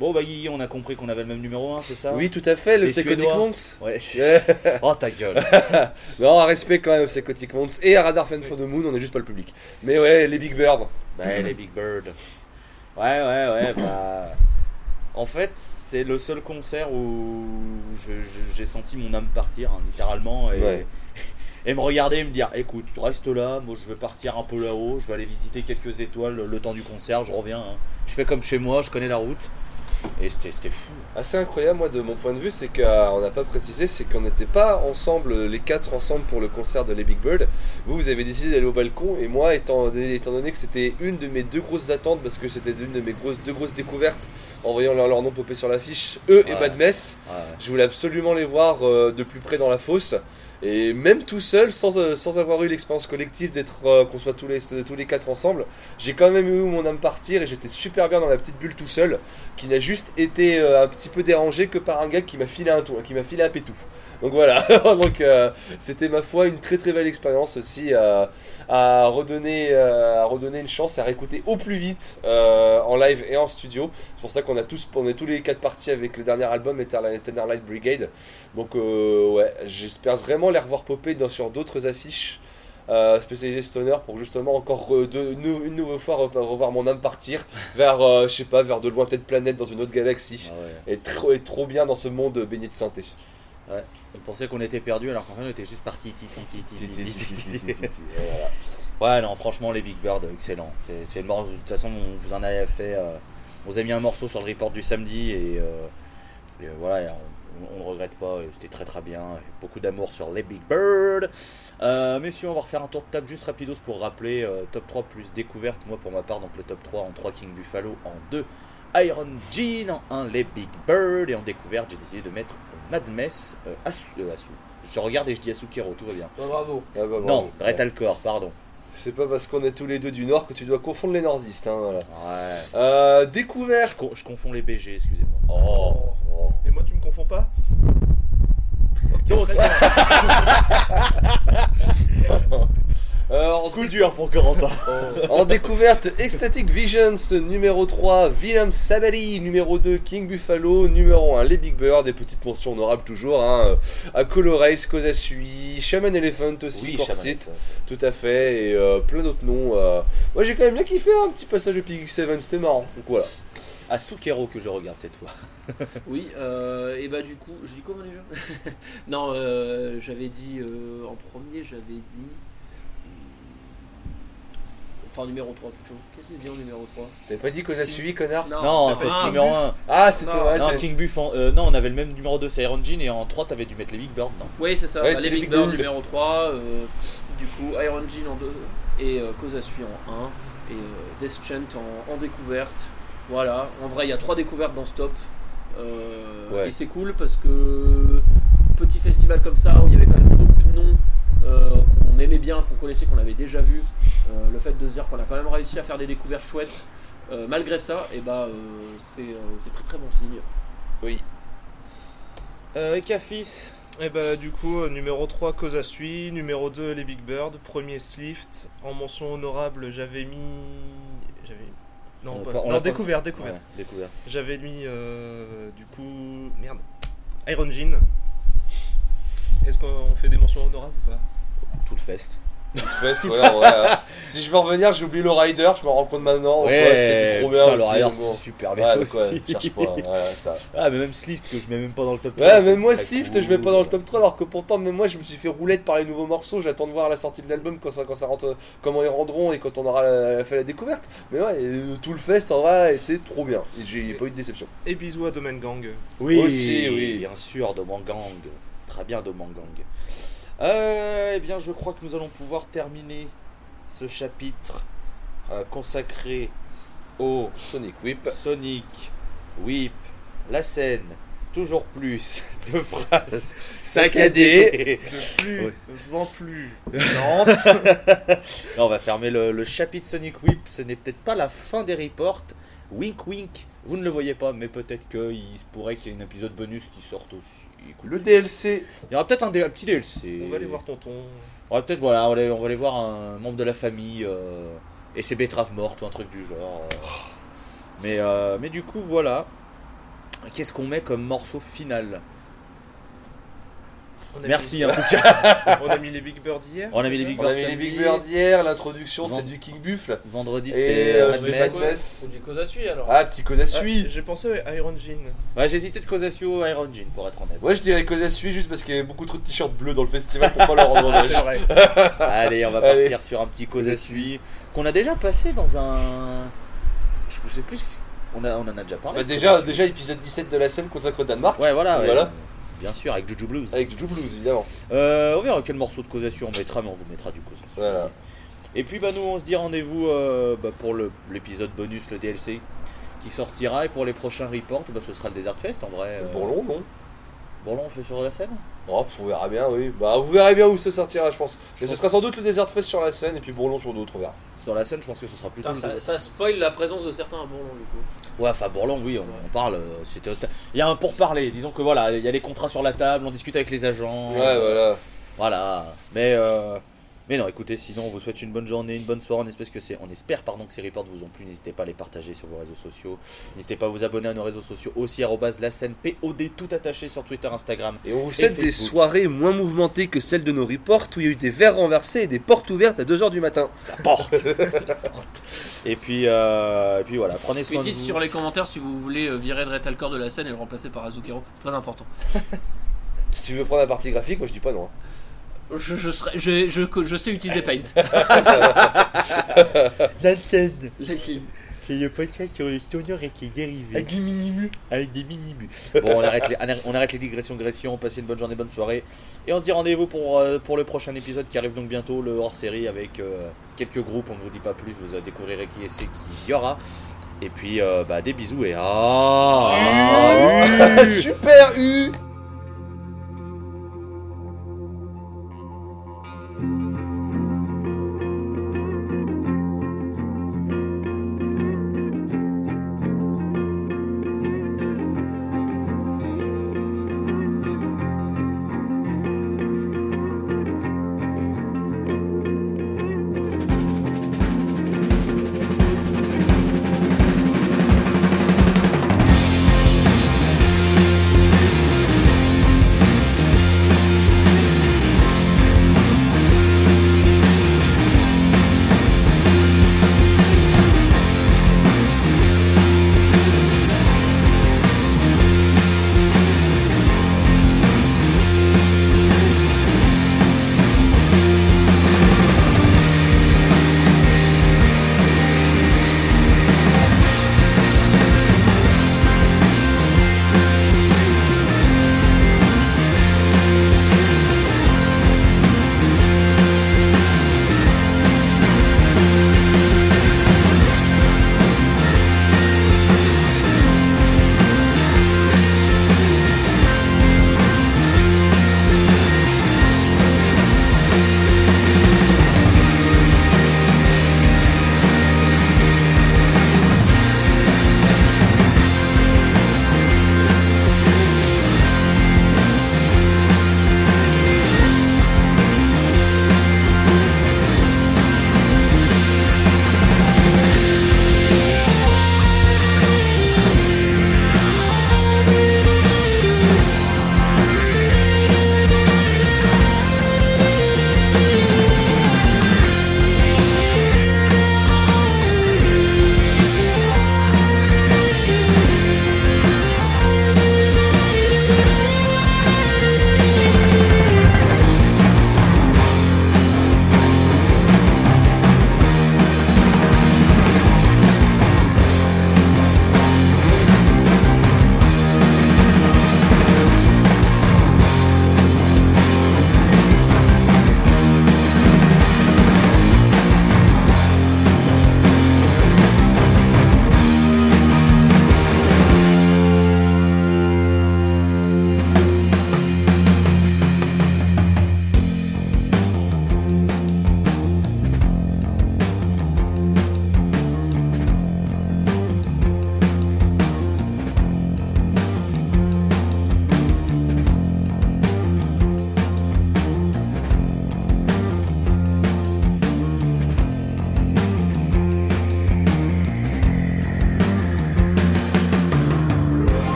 Bon, bah Guigui, on a compris qu'on avait le même numéro 1, c'est ça Oui, tout à fait, le Psychotic. Monks. Ouais. *laughs* Oh ta gueule. *laughs* non, respect quand même Psychotic Monks et à Radar Fan for the Moon, on est juste pas le public. Mais ouais, les Big Bird. bah, les Big Bird. Ouais, ouais, ouais, bah. En fait, c'est le seul concert où j'ai senti mon âme partir, hein, littéralement. Et, Ouais. *laughs* et me regarder et me dire écoute, tu restes là, moi je vais partir un peu là-haut, je vais aller visiter quelques étoiles le temps du concert, je reviens. hein. Je fais comme chez moi, je connais la route. Et c'était fou. Assez incroyable, moi, de mon point de vue, c'est qu'on n'a pas précisé, c'est qu'on n'était pas ensemble, les quatre ensemble pour le concert de Les Big Bird. Vous, vous avez décidé d'aller au balcon, et moi, étant, étant donné que c'était une de mes deux grosses attentes, parce que c'était une de mes grosses, deux grosses découvertes, en voyant leur, leur nom popper sur l'affiche, eux et. Bad Mess, Ouais. je voulais absolument les voir euh, de plus près dans la fosse. Et même tout seul, sans, euh, sans avoir eu l'expérience collective d'être euh, qu'on soit tous les, tous les quatre ensemble, j'ai quand même eu mon âme partir et j'étais super bien dans ma petite bulle tout seul, qui n'a juste été euh, un petit peu dérangé que par un gars qui m'a filé un tour, qui m'a filé un pétou. Donc voilà, *laughs* donc c'était ma foi une très très belle expérience aussi à redonner à redonner une chance à réécouter au plus vite en live et en studio. C'est pour ça qu'on a tous on est tous les quatre partis avec le dernier album Eternal Light Brigade. Donc ouais, j'espère vraiment les revoir popper dans, sur d'autres affiches euh, spécialisées stoner pour justement encore euh, de- nou- une nouvelle fois re- revoir mon âme partir vers euh, je sais pas vers de lointaines planètes dans une autre galaxie Ah ouais. et trop et trop bien dans ce monde baigné de synthé. Ouais. On pensait qu'on était perdu alors qu'en fait on était juste parti. Ouais, non, franchement, les Big Bird, excellent. C'est, le morceau, de toute façon, on vous en avait fait. euh, on vous a mis un morceau sur le report du samedi et, euh, et, euh, voilà, on, on ne regrette pas. C'était très très bien. beaucoup d'amour sur les Big Bird. Euh, messieurs, on va refaire un tour de table juste rapidos pour rappeler euh, top 3 plus découverte. Moi, pour ma part, donc le top 3 en 3 King Buffalo, en 2 Iron Jean, en 1 les Big Bird et en découverte, j'ai décidé de mettre Mad Mess euh, Asu, euh, Asu. Je regarde et je dis Asukero, tout va bien. bravo. Ah bah, bravo. Non, Brett Alcor, pardon. C'est pas parce qu'on est tous les deux du Nord que tu dois confondre les nordistes. Hein, voilà. Ouais. Euh, Je, découverte. con- je confonds les BG, excusez-moi. Oh. Et moi, tu me confonds pas Donc, *laughs* Euh, en, coup dur pour Corentin. *laughs* en découverte, Ecstatic Visions numéro 3, Willem Sabali numéro 2, King Buffalo numéro 1, les Big Bird, des petites mentions honorables toujours, hein, à Colorace, Kosasui, Shaman Elephant aussi, Oui, Corsit, tout à fait, et euh, plein d'autres noms. euh. Moi j'ai quand même bien kiffé un petit passage de Pig 7 c'était marrant. Donc voilà. Asukero que je regarde cette fois. *laughs* Oui, euh, et bah du coup, je dis comment déjà Non, euh, j'avais dit euh, en premier, j'avais dit. Enfin, numéro 3 plutôt. Qu'est-ce qu'il dit en numéro 3 T'avais pas dit Kosasui, connard? Non, ah, peut-être ah, numéro 1. Ah, c'était Non. vrai. Non, t'as- King Buff, en- euh, non, on avait le même numéro 2, c'est Iron Jean, et en 3, t'avais dû mettre les Big Bird, non? Oui, c'est ça. Ouais, Bah, c'est les les Big Big Bird Bull. numéro 3, euh, du coup Iron Jean en 2 et euh, Kosasui en 1 et euh, Death Chant en, en découverte. Voilà, en vrai il y a 3 découvertes dans ce top. Euh, Ouais. Et c'est cool parce que petit festival comme ça où il y avait quand même beaucoup de noms euh, qu'on aimait bien, qu'on connaissait, qu'on avait déjà vu. euh, le fait de se dire qu'on a quand même réussi à faire des découvertes chouettes. euh, malgré ça, et bah, euh, c'est euh, c'est très très bon signe. Oui. Euh, et Cafis Et bah du coup, numéro 3, Kosasui, numéro 2, les Big Bird, premier Slift, en mention honorable, j'avais mis... Non, On pas... on non, pas-. Ouais, découverte. J'avais mis, euh, du coup... Merde. Iron Jean. Est-ce qu'on fait des mentions honorables ou pas? Tout le fest. Fest, ouais, *laughs* vrai, hein. Si je veux revenir, j'ai oublié le rider, je me rends compte maintenant. Ouais, Ouais, c'était trop bien putain, aussi. le Rider, bon. super Ouais, bien ouais, aussi. cherche pas. Ça. *laughs* Ah, mais même Slift que je mets même pas dans le top 3. Ouais, mais moi, cool. je mets pas dans le top 3, alors que pourtant, même moi, je me suis fait roulette par les nouveaux morceaux. J'attends de voir la sortie de l'album quand ça, quand ça rentre, comment ils rendront et quand on aura fait la découverte. Mais ouais, euh, tout le fest en vrai a été trop bien. Et j'ai pas eu de déception. Et bisous à Domaine Gang. Oui, Aussi, oui. bien sûr, Domangang. Très bien, Domangang. Euh, eh bien, je crois que nous allons pouvoir terminer ce chapitre euh, consacré au Sonic Whip. Sonic, Whip, la scène, toujours plus *laughs* de phrases saccadées. De plus en plus. Là, *laughs* on va fermer le, le chapitre Sonic Whip. Ce n'est peut-être pas la fin des reports. Wink wink. Vous ne le voyez pas, mais peut-être qu'il se pourrait qu'il y ait un épisode bonus qui sorte aussi. Le DLC. Il y aura peut-être un, petit DLC. On va aller voir tonton. On va peut-être voilà, on va, aller, on va aller voir un membre de la famille euh, et ses betteraves mortes ou un truc du genre. euh. Mais, euh, mais du coup, voilà. Qu'est-ce qu'on met comme morceau final? Merci mis- en tout cas. On a mis les Big Bird hier. On a mis les Big On a mis les Big Bird hier, l'introduction Vend- c'est du King Buffle. Vendredi c'était euh, Mad Mess. Ou du Kozasui alors. Ah, petit cause à Ah. J'ai pensé à Iron Jean. Ouais, j'ai hésité de Kozasio Iron Jean pour être honnête. Ouais, je dirais cause à suivre juste parce qu'il y avait beaucoup trop de t-shirts bleus dans le festival pour pas leur *laughs* rendre hommage. c'est vrai. *laughs* Allez, on va Allez. partir sur un petit Kozasui qu'on a déjà passé dans un. Je sais plus. On, a, on en a déjà parlé. Bah, déjà, déjà, épisode 17 de la scène consacrée au Danemark. Ouais, voilà. ouais. Voilà. Bien sûr, avec Juju Blues. Avec Juju Blues, évidemment. Euh, on verra quel morceau de Kozasio on mettra, mais on vous mettra du. Voilà. Et puis bah nous on se dit rendez-vous euh, bah, pour l'épisode bonus, le DLC, qui sortira. Et pour les prochains reports, bah, ce sera le Desert Fest en vrai. euh. Bourlon, non? Bourlon, on fait sur la scène? Oh, vous verrez bien, oui. Bah, vous verrez bien où ça sortira, je pense. Mais ce sera sans doute le Desert Fest sur la scène et puis Bourlon sur d'autres, on verra. Sur la scène, je pense que ce sera plutôt. Putain, ça, ça spoil la présence de certains à Bourlon du coup. Ouais, enfin Bourlon, oui, on, on parle. euh, c'était- Il y a un pourparler. Disons que voilà, il y a les contrats sur la table, on discute avec les agents. Ouais, voilà. Voilà. Mais euh, mais non, écoutez, sinon on vous souhaite une bonne journée, une bonne soirée. On espère que c'est, on espère pardon que ces reports vous ont plu. N'hésitez pas à les partager sur vos réseaux sociaux. N'hésitez pas à vous abonner à nos réseaux sociaux aussi la scène POD tout attaché sur Twitter, Instagram. Et on vous souhaite des soirées moins mouvementées que celles de nos reports où il y a eu des verres renversés et des portes ouvertes à 2h du matin. *laughs* La porte. et puis euh, et puis voilà, prenez Puis soin de dites vous. sur les commentaires si vous voulez euh, virer de de la scène et le remplacer par Azukero. C'est très important. *laughs* Si tu veux prendre la partie graphique, moi je dis pas non. Je, je, serai- je, je, je sais utiliser Paint. *laughs* La scène. Les- C'est le podcast sur le stoner et ses dérivés. les mini avec des mini-mus. Bon, on arrête, les, on arrête les digressions, digressions, passez une bonne journée, bonne soirée. Et on se dit rendez-vous pour, euh, pour le prochain épisode qui arrive donc bientôt, le hors-série avec euh, quelques groupes, on ne vous dit pas plus, vous découvrirez qui c'est qui y aura. Et puis, euh, bah, des bisous et ah, Super U